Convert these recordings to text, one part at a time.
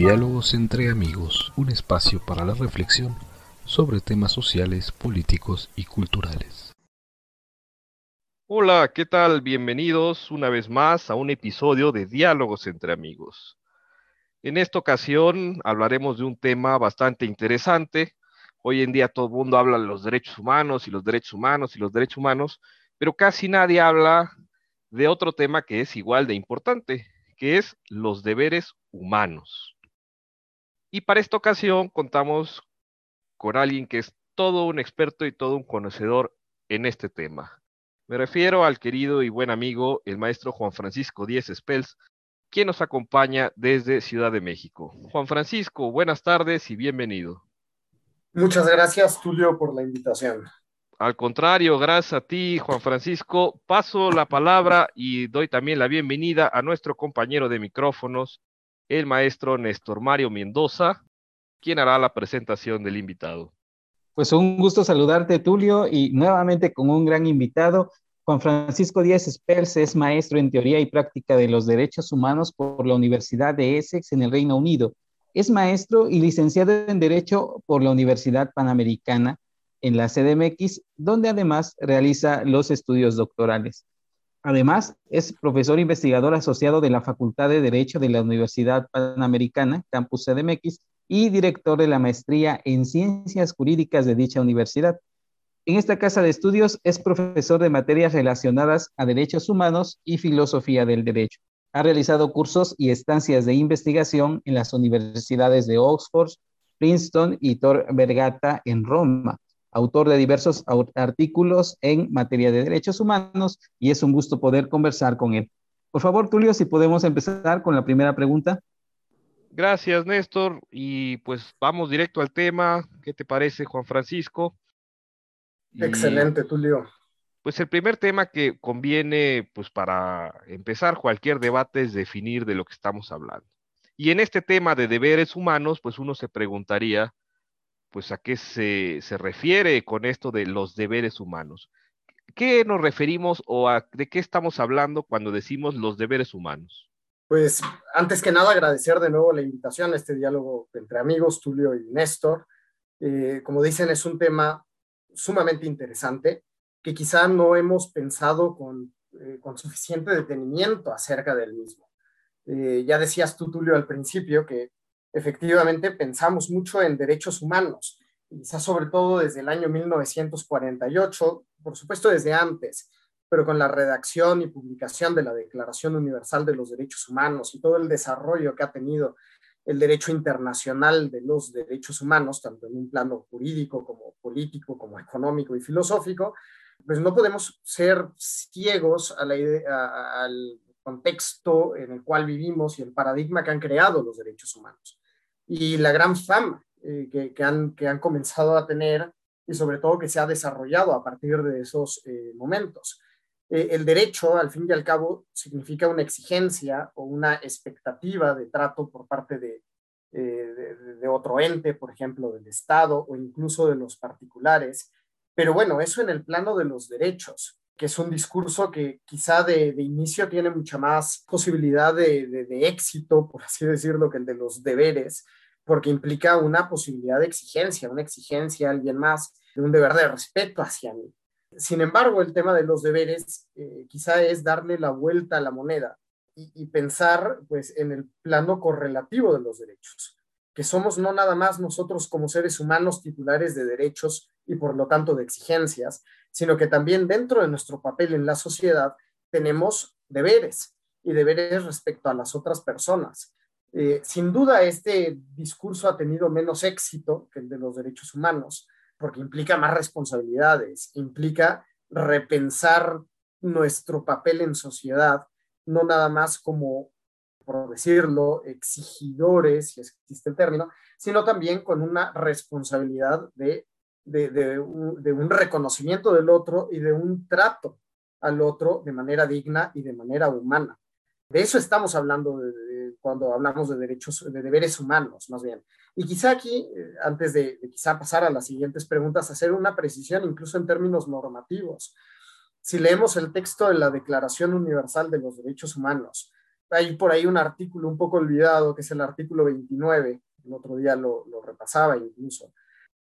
Diálogos entre amigos, un espacio para la reflexión sobre temas sociales, políticos y culturales. Hola, ¿qué tal? Bienvenidos una vez más a un episodio de Diálogos entre amigos. En esta ocasión hablaremos de un tema bastante interesante. Hoy en día todo el mundo habla de los derechos humanos y los derechos humanos y los derechos humanos, pero casi nadie habla de otro tema que es igual de importante, que es los deberes humanos. Y para esta ocasión contamos con alguien que es todo un experto y todo un conocedor en este tema. Me refiero al querido y buen amigo, el maestro Juan Francisco Díez Spels, quien nos acompaña desde Ciudad de México. Juan Francisco, buenas tardes y bienvenido. Muchas gracias, Tulio, por la invitación. Al contrario, gracias a ti, Juan Francisco. Paso la palabra y doy también la bienvenida a nuestro compañero de micrófonos, el maestro Néstor Mario Mendoza, quien hará la presentación del invitado. Pues un gusto saludarte, Tulio, y nuevamente con un gran invitado. Juan Francisco Díaz Spels es maestro en teoría y práctica de los derechos humanos por la Universidad de Essex en el Reino Unido. Es maestro y licenciado en Derecho por la Universidad Panamericana en la CDMX, donde además realiza los estudios doctorales. Además, es profesor investigador asociado de la Facultad de Derecho de la Universidad Panamericana, Campus CDMX, y director de la maestría en Ciencias Jurídicas de dicha universidad. En esta casa de estudios es profesor de materias relacionadas a derechos humanos y filosofía del derecho. Ha realizado cursos y estancias de investigación en las universidades de Oxford, Princeton y Tor Vergata en Roma autor de diversos artículos en materia de derechos humanos y es un gusto poder conversar con él. Por favor, Tulio, si podemos empezar con la primera pregunta. Gracias, Néstor. Y pues vamos directo al tema. ¿Qué te parece, Juan Francisco? Excelente, Tulio. Pues el primer tema que conviene, pues para empezar cualquier debate es definir de lo que estamos hablando. Y en este tema de deberes humanos, pues uno se preguntaría, pues a qué se, refiere con esto de los deberes humanos. ¿Qué nos referimos o de qué estamos hablando cuando decimos los deberes humanos? Pues antes que nada agradecer de nuevo la invitación a este diálogo entre amigos, Tulio y Néstor. Eh, como dicen, es un tema sumamente interesante que quizá no hemos pensado con, eh, suficiente detenimiento acerca del mismo. Eh, ya decías tú, Tulio, al principio que efectivamente pensamos mucho en derechos humanos, quizás sobre todo desde el año 1948, por supuesto desde antes, pero con la redacción y publicación de la Declaración Universal de los Derechos Humanos y todo el desarrollo que ha tenido el derecho internacional de los derechos humanos, tanto en un plano jurídico como político, como económico y filosófico, pues no podemos ser ciegos a la idea, al contexto en el cual vivimos y el paradigma que han creado los derechos humanos y la gran fama eh, que, que, han, que han comenzado a tener y sobre todo que se ha desarrollado a partir de esos eh, momentos. Eh, el derecho, al fin y al cabo, significa una exigencia o una expectativa de trato por parte de, de, de, otro ente, por ejemplo, del Estado o incluso de los particulares. Pero bueno, eso en el plano de los derechos que es un discurso que quizá de, inicio tiene mucha más posibilidad de, éxito, por así decirlo, que el de los deberes, porque implica una posibilidad de exigencia, una exigencia a alguien más, un deber de respeto hacia mí. Sin embargo, el tema de los deberes eh, quizá es darle la vuelta a la moneda y, y pensar pues, en el plano correlativo de los derechos que somos no nada más nosotros como seres humanos titulares de derechos y por lo tanto de exigencias, sino que también dentro de nuestro papel en la sociedad tenemos deberes y deberes respecto a las otras personas. Eh, sin duda, este discurso ha tenido menos éxito que el de los derechos humanos, porque implica más responsabilidades, implica repensar nuestro papel en sociedad, no nada más como por decirlo, exigidores, si existe el término, sino también con una responsabilidad de, de, un, reconocimiento del otro y de un trato al otro de manera digna y de manera humana. De eso estamos hablando cuando hablamos de derechos, de deberes humanos, más bien. Y quizá aquí, eh, antes de, quizá pasar a las siguientes preguntas, hacer una precisión incluso en términos normativos. Si leemos el texto de la Declaración Universal de los Derechos Humanos, hay por ahí un artículo un poco olvidado, que es el artículo 29, el otro día lo, lo repasaba incluso,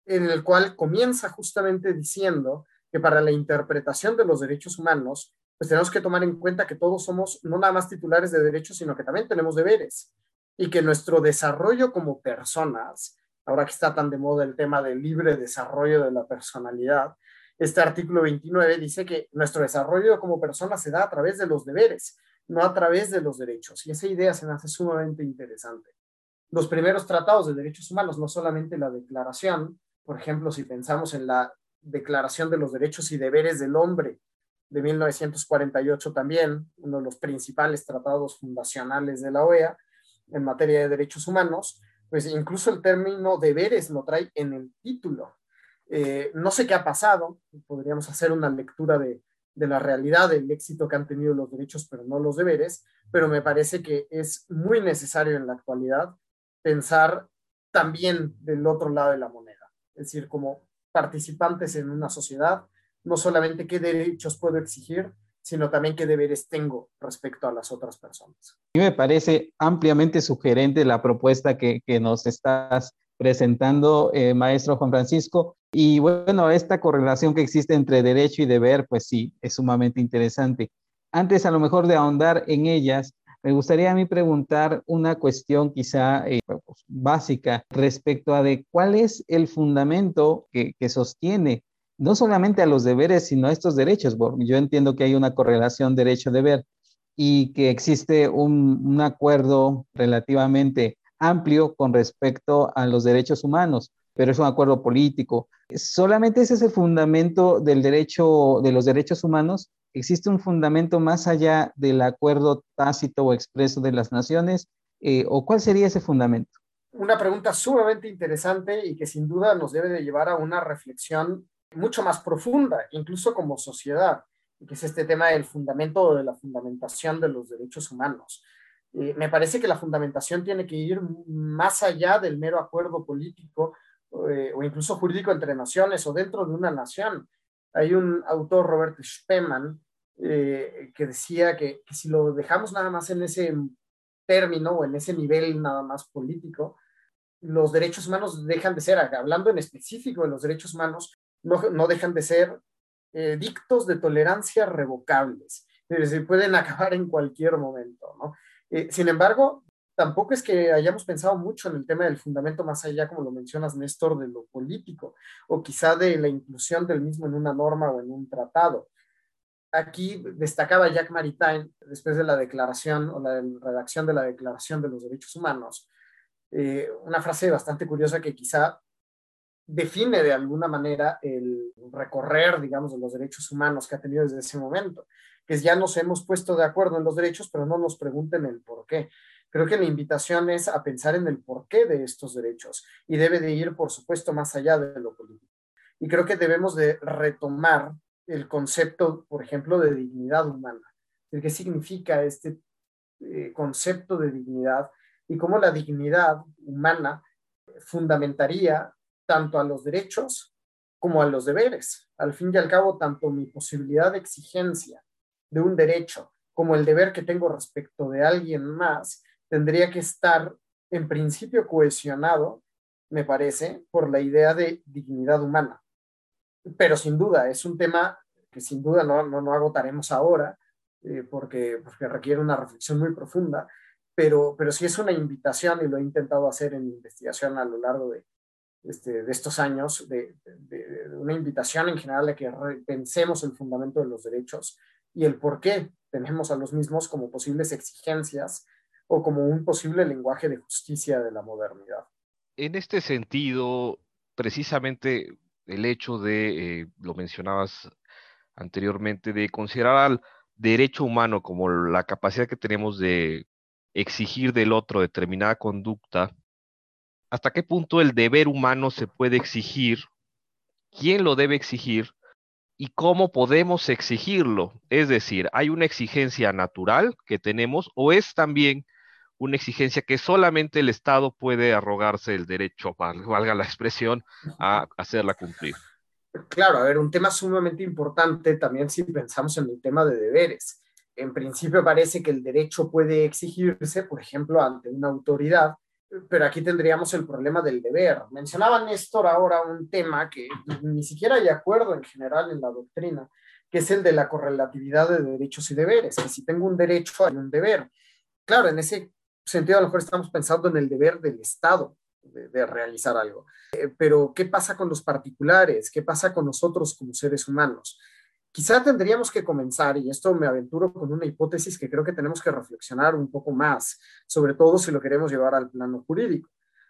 en el cual comienza justamente diciendo que para la interpretación de los derechos humanos, pues tenemos que tomar en cuenta que todos somos no nada más titulares de derechos, sino que también tenemos deberes y que nuestro desarrollo como personas, ahora que está tan de moda el tema del libre desarrollo de la personalidad, este artículo 29 dice que nuestro desarrollo como personas se da a través de los deberes, no a través de los derechos. Y esa idea se me hace sumamente interesante. Los primeros tratados de derechos humanos, no solamente la declaración, por ejemplo, si pensamos en la Declaración de los Derechos y Deberes del Hombre de 1948 también, uno de los principales tratados fundacionales de la OEA en materia de derechos humanos, pues incluso el término deberes lo trae en el título. Eh, no sé qué ha pasado, podríamos hacer una lectura de, la realidad, del éxito que han tenido los derechos, pero no los deberes, pero me parece que es muy necesario en la actualidad pensar también del otro lado de la moneda, es decir, como participantes en una sociedad, no solamente qué derechos puedo exigir, sino también qué deberes tengo respecto a las otras personas. A mí me parece ampliamente sugerente la propuesta que, que nos estás presentando, eh, maestro Juan Francisco. Y bueno, esta correlación que existe entre derecho y deber, pues sí, es sumamente interesante. Antes a lo mejor de ahondar en ellas, me gustaría a mí preguntar una cuestión quizá eh, pues, básica respecto a de cuál es el fundamento que, sostiene no solamente a los deberes, sino a estos derechos. yo entiendo que hay una correlación derecho-deber y que existe un, un acuerdo relativamente amplio con respecto a los derechos humanos, pero es un acuerdo político. Solamente ese es el fundamento del derecho, de los derechos humanos. ¿Existe un fundamento más allá del acuerdo tácito o expreso de las naciones? Eh, ¿O cuál sería ese fundamento? Una pregunta sumamente interesante y que sin duda nos debe de llevar a una reflexión mucho más profunda, incluso como sociedad, que es este tema del fundamento de la fundamentación de los derechos humanos. Eh, me parece que la fundamentación tiene que ir más allá del mero acuerdo político eh, o incluso jurídico entre naciones o dentro de una nación. Hay un autor, Robert Spemann, eh, que decía que, que, si lo dejamos nada más en ese término o en ese nivel nada más político, los derechos humanos dejan de ser, hablando en específico de los derechos humanos, no, no dejan de ser dictos de tolerancia revocables. Se pueden acabar en cualquier momento, ¿no? Eh, sin embargo, tampoco es que hayamos pensado mucho en el tema del fundamento más allá, como lo mencionas, Néstor, de lo político, o quizá de la inclusión del mismo en una norma o en un tratado. Aquí destacaba Jack Maritain, después de la declaración o la redacción de la Declaración de los Derechos Humanos, eh, una frase bastante curiosa que quizá define de alguna manera el recorrer, digamos, de los derechos humanos que ha tenido desde ese momento que ya nos hemos puesto de acuerdo en los derechos, pero no nos pregunten el por qué. Creo que la invitación es a pensar en el porqué de estos derechos y debe de ir, por supuesto, más allá de lo político. Y creo que debemos de retomar el concepto, por ejemplo, de dignidad humana. ¿Qué significa este eh, concepto de dignidad y cómo la dignidad humana fundamentaría tanto a los derechos como a los deberes? Al fin y al cabo, tanto mi posibilidad de exigencia de un derecho como el deber que tengo respecto de alguien más, tendría que estar en principio cohesionado, me parece, por la idea de dignidad humana. Pero sin duda, es un tema que sin duda no, no, agotaremos ahora, eh, porque, porque requiere una reflexión muy profunda, pero, pero sí es una invitación, y lo he intentado hacer en investigación a lo largo de, este, de estos años, de, una invitación en general a que pensemos el fundamento de los derechos y el por qué tenemos a los mismos como posibles exigencias o como un posible lenguaje de justicia de la modernidad. En este sentido, precisamente el hecho de, eh, lo mencionabas anteriormente, de considerar al derecho humano como la capacidad que tenemos de exigir del otro determinada conducta, ¿hasta qué punto el deber humano se puede exigir? ¿Quién lo debe exigir? y cómo podemos exigirlo. Es decir, ¿hay una exigencia natural que tenemos o es también una exigencia que solamente el Estado puede arrogarse el derecho, valga la expresión, a hacerla cumplir? Claro, a ver, un tema sumamente importante también si pensamos en el tema de deberes. en principio parece que el derecho puede exigirse, por ejemplo, ante una autoridad, pero aquí tendríamos el problema del deber. Mencionaba Néstor ahora un tema que ni siquiera hay acuerdo en general en la doctrina, que es el de la correlatividad de derechos y deberes, que si tengo un derecho hay un deber. Claro, en ese sentido a lo mejor estamos pensando en el deber del Estado de, realizar algo. Eh, pero, ¿qué pasa con los particulares? ¿Qué pasa con nosotros como seres humanos? Quizá tendríamos que comenzar, y esto me aventuro con una hipótesis que creo que tenemos que reflexionar un poco más, sobre todo si lo queremos llevar al plano jurídico.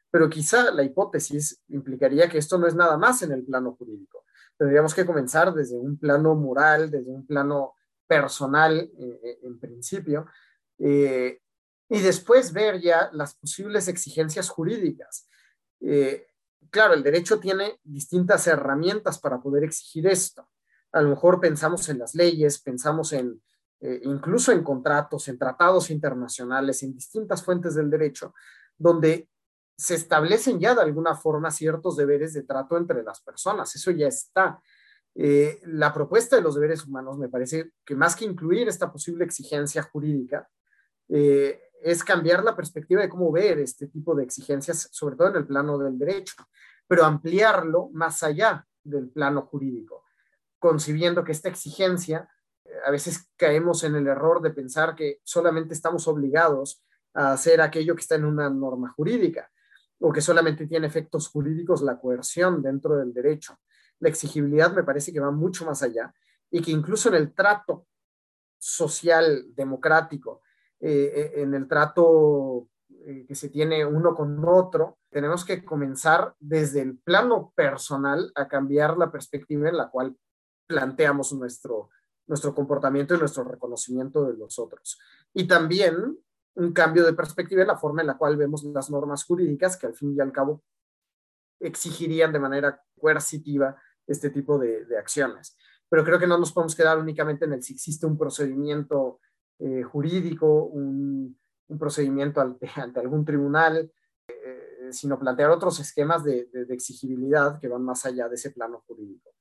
Pero quizá la hipótesis implicaría que esto no es nada más en el plano jurídico. Tendríamos que comenzar desde un plano moral, desde un plano personal eh, eh, en principio, eh, y después ver ya las posibles exigencias jurídicas. claro, el derecho tiene distintas herramientas para poder exigir esto a lo mejor pensamos en las leyes, pensamos en eh, incluso en contratos, en tratados internacionales, en distintas fuentes del derecho, donde se establecen ya de alguna forma ciertos deberes de trato entre las personas. Eso ya está. Eh, la propuesta de los deberes humanos me parece que más que incluir esta posible exigencia jurídica, eh, es cambiar la perspectiva de cómo ver este tipo de exigencias, sobre todo en el plano del derecho, pero ampliarlo más allá del plano jurídico concibiendo que esta exigencia, eh, a veces caemos en el error de pensar que solamente estamos obligados a hacer aquello que está en una norma jurídica o que solamente tiene efectos jurídicos la coerción dentro del derecho. La exigibilidad me parece que va mucho más allá y que incluso en el trato social, democrático, eh, eh, en el trato que se tiene uno con otro, tenemos que comenzar desde el plano personal a cambiar la perspectiva en la cual planteamos nuestro, nuestro comportamiento y nuestro reconocimiento de los otros. Y también un cambio de perspectiva en la forma en la cual vemos las normas jurídicas que al fin y al cabo exigirían de manera coercitiva este tipo de, acciones. Pero creo que no nos podemos quedar únicamente en el si existe un procedimiento eh, jurídico, un, procedimiento ante, algún tribunal, eh, sino plantear otros esquemas de exigibilidad que van más allá de ese plano jurídico.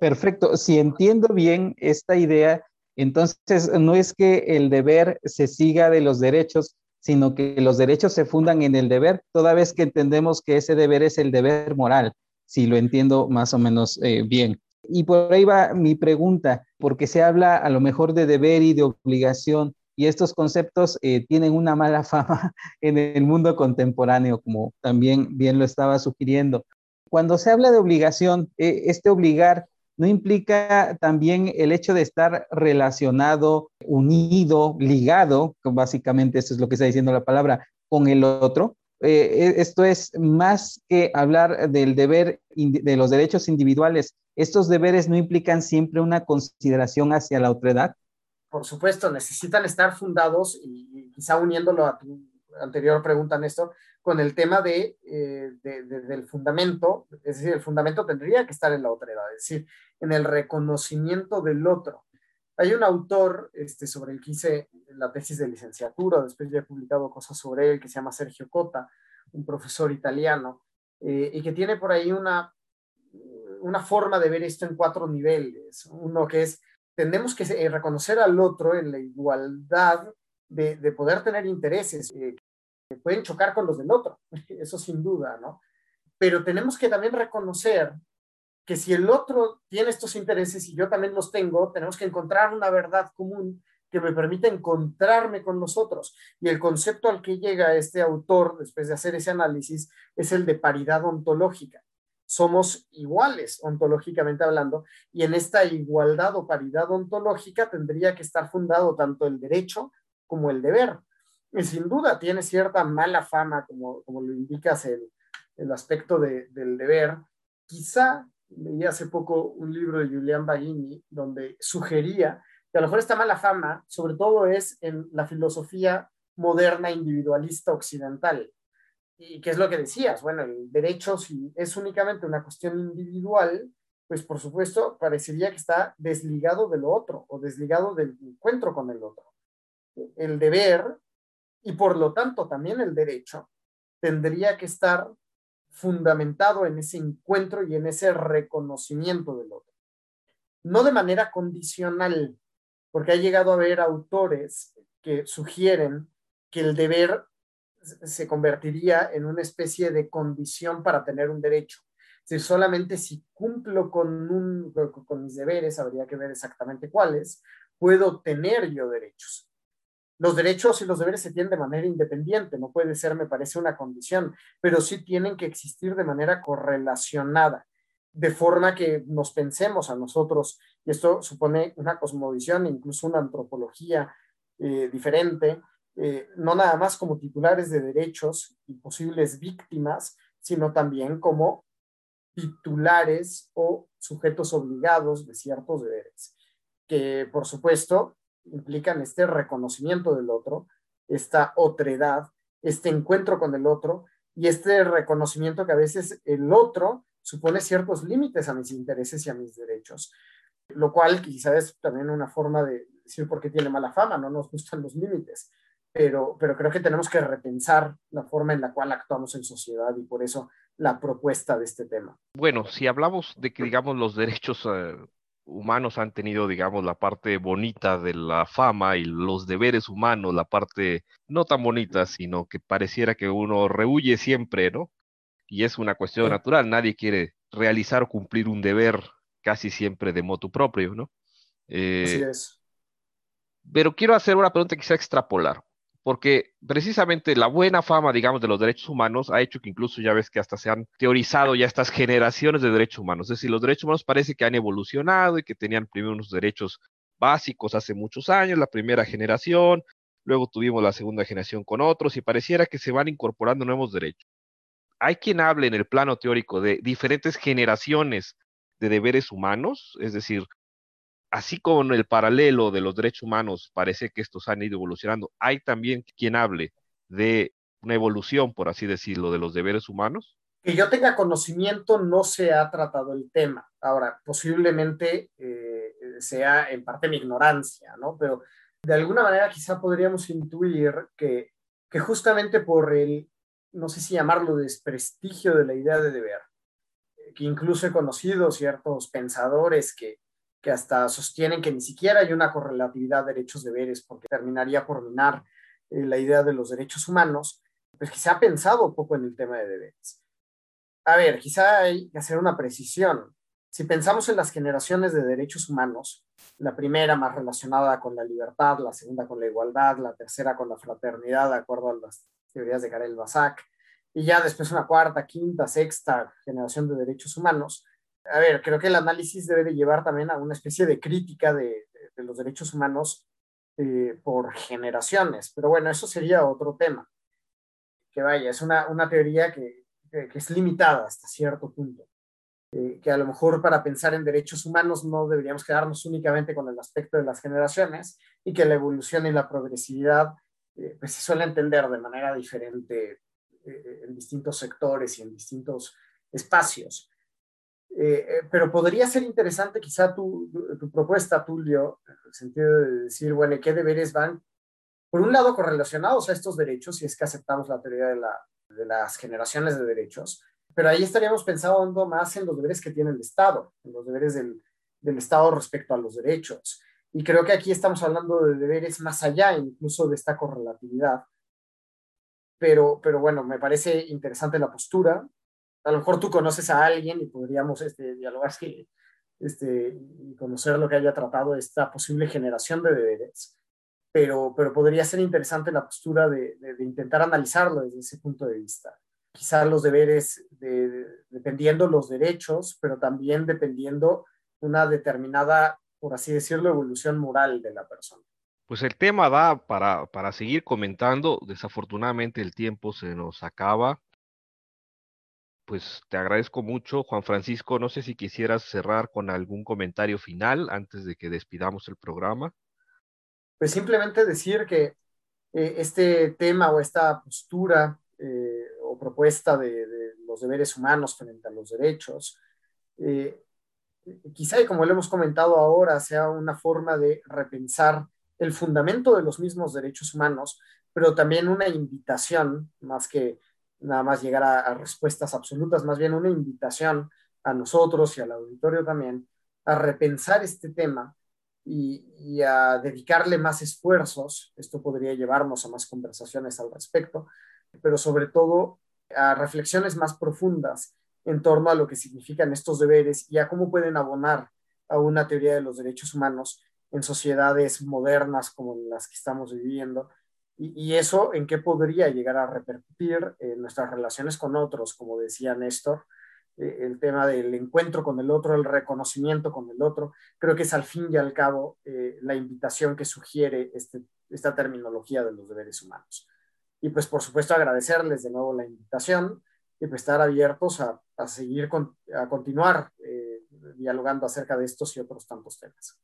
Perfecto. Si entiendo bien esta idea, entonces no es que el deber se siga de los derechos, sino que los derechos se fundan en el deber, toda vez que entendemos que ese deber es el deber moral, si lo entiendo más o menos eh, bien. Y por ahí va mi pregunta, porque se habla a lo mejor de deber y de obligación, y estos conceptos eh, tienen una mala fama en el mundo contemporáneo, como también bien lo estaba sugiriendo. Cuando se habla de obligación, eh, este obligar no implica también el hecho de estar relacionado, unido, ligado, básicamente eso es lo que está diciendo la palabra, con el otro. Eh, e, esto es más que hablar del deber, de los derechos individuales. Estos deberes no implican siempre una consideración hacia la otredad. Por supuesto, necesitan estar fundados y quizá uniéndolo a tu anterior pregunta, Néstor, con el tema de, eh, del fundamento, es decir, el fundamento tendría que estar en la otra edad, es decir, en el reconocimiento del otro. Hay un autor este, sobre el que hice la tesis de licenciatura, después ya he publicado cosas sobre él, que se llama Sergio Cota, un profesor italiano, eh, y que tiene por ahí una, una forma de ver esto en cuatro niveles. Uno que es, tenemos que reconocer al otro en la igualdad de, de poder tener intereses, eh, pueden chocar con los del otro, eso sin duda, ¿no? Pero tenemos que también reconocer que si el otro tiene estos intereses y yo también los tengo, tenemos que encontrar una verdad común que me permita encontrarme con los otros. Y el concepto al que llega este autor, después de hacer ese análisis, es el de paridad ontológica. Somos iguales ontológicamente hablando, y en esta igualdad o paridad ontológica tendría que estar fundado tanto el derecho como el deber y sin duda tiene cierta mala fama, como, como lo indicas el, el aspecto de, del deber. Quizá leí hace poco un libro de Julian Baghini donde sugería que a lo mejor esta mala fama, sobre todo, es en la filosofía moderna individualista occidental. ¿Y qué es lo que decías? Bueno, el derecho, si es únicamente una cuestión individual, pues por supuesto parecería que está desligado de lo otro o desligado del encuentro con el otro. El deber y por lo tanto también el derecho tendría que estar fundamentado en ese encuentro y en ese reconocimiento del otro. no de manera condicional, porque ha llegado a haber autores que sugieren que el deber se convertiría en una especie de condición para tener un derecho. Si solamente si cumplo con, un, con mis deberes, habría que ver exactamente cuáles, puedo tener yo derechos. Los derechos y los deberes se tienen de manera independiente, no puede ser, me parece, una condición, pero sí tienen que existir de manera correlacionada, de forma que nos pensemos a nosotros, y esto supone una cosmovisión, incluso una antropología eh, diferente, eh, no nada más como titulares de derechos y posibles víctimas, sino también como titulares o sujetos obligados de ciertos deberes, que por supuesto implican este reconocimiento del otro, esta otredad, este encuentro con el otro y este reconocimiento que a veces el otro supone ciertos límites a mis intereses y a mis derechos, lo cual quizás es también una forma de decir por qué tiene mala fama, no nos gustan los límites, pero, pero creo que tenemos que repensar la forma en la cual actuamos en sociedad y por eso la propuesta de este tema. Bueno, si hablamos de que, digamos, los derechos eh, humanos han tenido, digamos, la parte bonita de la fama y los deberes humanos, la parte no tan bonita, sino que pareciera que uno rehuye siempre, ¿no? Y es una cuestión natural, nadie quiere realizar o cumplir un deber casi siempre de moto propio, ¿no? Eh, Así es. Pero quiero hacer una pregunta que quisiera extrapolar porque precisamente la buena fama, digamos, de los derechos humanos ha hecho que incluso ya ves que hasta se han teorizado ya estas generaciones de derechos humanos. Es decir, los derechos humanos parece que han evolucionado y que tenían primero unos derechos básicos hace muchos años, la primera generación, luego tuvimos la segunda generación con otros y pareciera que se van incorporando nuevos derechos. Hay quien hable en el plano teórico de diferentes generaciones de deberes humanos, es decir, así como en el paralelo de los derechos humanos parece que estos han ido evolucionando, hay también quien hable de una evolución, por así decirlo, de los deberes humanos? Que yo tenga conocimiento, no se ha tratado el tema. Ahora, posiblemente eh, sea en parte mi ignorancia, ¿no? Pero de alguna manera quizá podríamos intuir que, que justamente por el, no sé si llamarlo desprestigio de la idea de deber, que incluso he conocido ciertos pensadores que, que hasta sostienen que ni siquiera hay una correlatividad de derechos-deberes, porque terminaría por minar eh, la idea de los derechos humanos, pues que se ha pensado poco en el tema de deberes. A ver, quizá hay que hacer una precisión. Si pensamos en las generaciones de derechos humanos, la primera más relacionada con la libertad, la segunda con la igualdad, la tercera con la fraternidad, de acuerdo a las teorías de Karel Basak, y ya después una cuarta, quinta, sexta generación de derechos humanos, a ver, creo que el análisis debe de llevar también a una especie de crítica de, los derechos humanos eh, por generaciones, pero bueno, eso sería otro tema. Que vaya, es una, teoría que, es limitada hasta cierto punto. Eh, que a lo mejor para pensar en derechos humanos no deberíamos quedarnos únicamente con el aspecto de las generaciones y que la evolución y la progresividad eh, pues se suele entender de manera diferente en distintos sectores y en distintos espacios. Eh, eh, pero podría ser interesante quizá tu, tu, propuesta, Tulio, en el sentido de decir, bueno, ¿qué deberes van, por un lado, correlacionados a estos derechos, si es que aceptamos la teoría de, la, de las generaciones de derechos? Pero ahí estaríamos pensando más en los deberes que tiene el Estado, en los deberes del, del Estado respecto a los derechos. Y creo que aquí estamos hablando de deberes más allá incluso de esta correlatividad. Pero, pero bueno, me parece interesante la postura a lo mejor tú conoces a alguien y podríamos este, dialogar este, y conocer lo que haya tratado esta posible generación de deberes, pero, pero podría ser interesante la postura de, de, intentar analizarlo desde ese punto de vista. Quizás los deberes, de, dependiendo los derechos, pero también dependiendo una determinada, por así decirlo, evolución moral de la persona. Pues el tema da para, para seguir comentando. Desafortunadamente el tiempo se nos acaba pues te agradezco mucho, Juan Francisco. No sé si quisieras cerrar con algún comentario final antes de que despidamos el programa. Pues simplemente decir que eh, este tema o esta postura eh, o propuesta de, los deberes humanos frente a los derechos, eh, quizá, y como lo hemos comentado ahora, sea una forma de repensar el fundamento de los mismos derechos humanos, pero también una invitación, más que nada más llegar a, respuestas absolutas, más bien una invitación a nosotros y al auditorio también a repensar este tema y, a dedicarle más esfuerzos. Esto podría llevarnos a más conversaciones al respecto, pero sobre todo a reflexiones más profundas en torno a lo que significan estos deberes y a cómo pueden abonar a una teoría de los derechos humanos en sociedades modernas como las que estamos viviendo. Y, eso en qué podría llegar a repercutir en nuestras relaciones con otros, como decía Néstor, eh, el tema del encuentro con el otro, el reconocimiento con el otro. Creo que es al fin y al cabo eh, la invitación que sugiere este, esta terminología de los deberes humanos. Y pues por supuesto agradecerles de nuevo la invitación y pues estar abiertos a, seguir, con, a continuar eh, dialogando acerca de estos y otros tantos temas.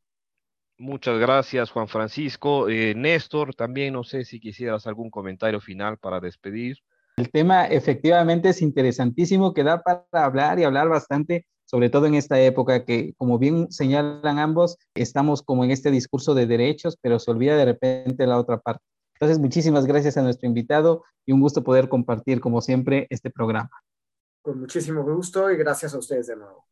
Muchas gracias, Juan Francisco. Néstor, también no sé si quisieras algún comentario final para despedir. El tema efectivamente es interesantísimo, que da para hablar y hablar bastante, sobre todo en esta época que, como bien señalan ambos, estamos como en este discurso de derechos, pero se olvida de repente la otra parte. Entonces, muchísimas gracias a nuestro invitado y un gusto poder compartir, como siempre, este programa. Con muchísimo gusto y gracias a ustedes de nuevo.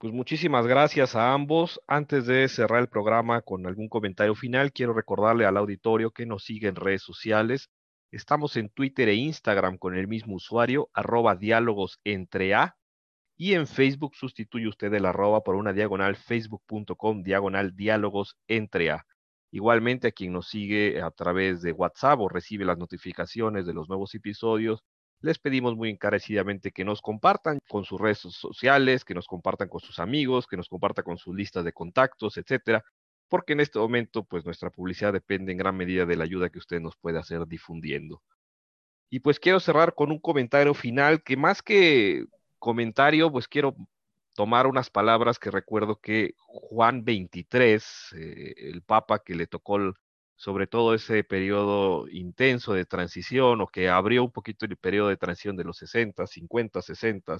Pues muchísimas gracias a ambos. Antes de cerrar el programa con algún comentario final, quiero recordarle al auditorio que nos sigue en redes sociales. Estamos en Twitter e Instagram con el mismo usuario, arroba diálogos entre A. Y en Facebook sustituye usted el arroba por una diagonal facebook.com diagonal diálogos entre A. Igualmente a quien nos sigue a través de WhatsApp o recibe las notificaciones de los nuevos episodios, les pedimos muy encarecidamente que nos compartan con sus redes sociales, que nos compartan con sus amigos, que nos compartan con sus listas de contactos, etcétera, porque en este momento pues nuestra publicidad depende en gran medida de la ayuda que usted nos puede hacer difundiendo. Y pues quiero cerrar con un comentario final que más que comentario, pues quiero tomar unas palabras que recuerdo que Juan 23, eh, el Papa que le tocó sobre todo ese periodo intenso de transición o que abrió un poquito el periodo de transición de los 60, 50, 60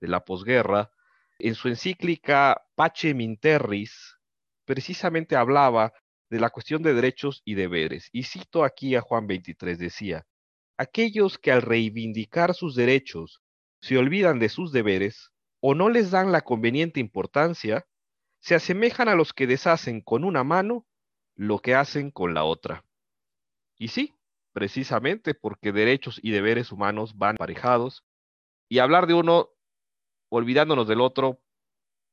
de la posguerra, en su encíclica Pace Minterris, precisamente hablaba de la cuestión de derechos y deberes. Y cito aquí a Juan 23, decía, aquellos que al reivindicar sus derechos se olvidan de sus deberes o no les dan la conveniente importancia, se asemejan a los que deshacen con una mano lo que hacen con la otra. Y sí, precisamente porque derechos y deberes humanos van parejados, y hablar de uno olvidándonos del otro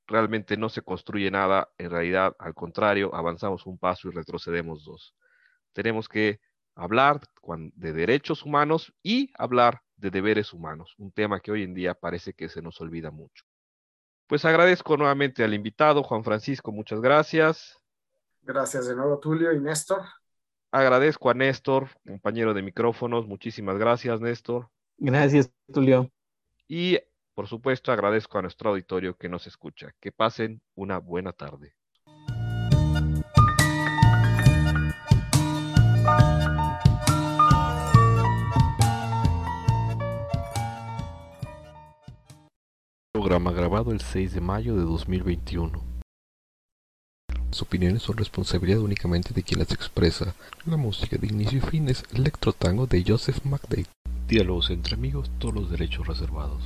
realmente no se construye nada, en realidad al contrario, avanzamos un paso y retrocedemos dos. Tenemos que hablar de derechos humanos y hablar de deberes humanos, un tema que hoy en día parece que se nos olvida mucho. Pues agradezco nuevamente al invitado, Juan Francisco, muchas gracias. Gracias de nuevo, Tulio y Néstor. Agradezco a Néstor, compañero de micrófonos, muchísimas gracias, Néstor. Gracias, Tulio. Y por supuesto, agradezco a nuestro auditorio que nos escucha. Que pasen una buena tarde. Programa grabado el 6 de mayo de 2021. Las opiniones son responsabilidad únicamente de quien las expresa. La música de inicio y fin es Electro Tango de Joseph McDade. Diálogos entre amigos, todos los derechos reservados.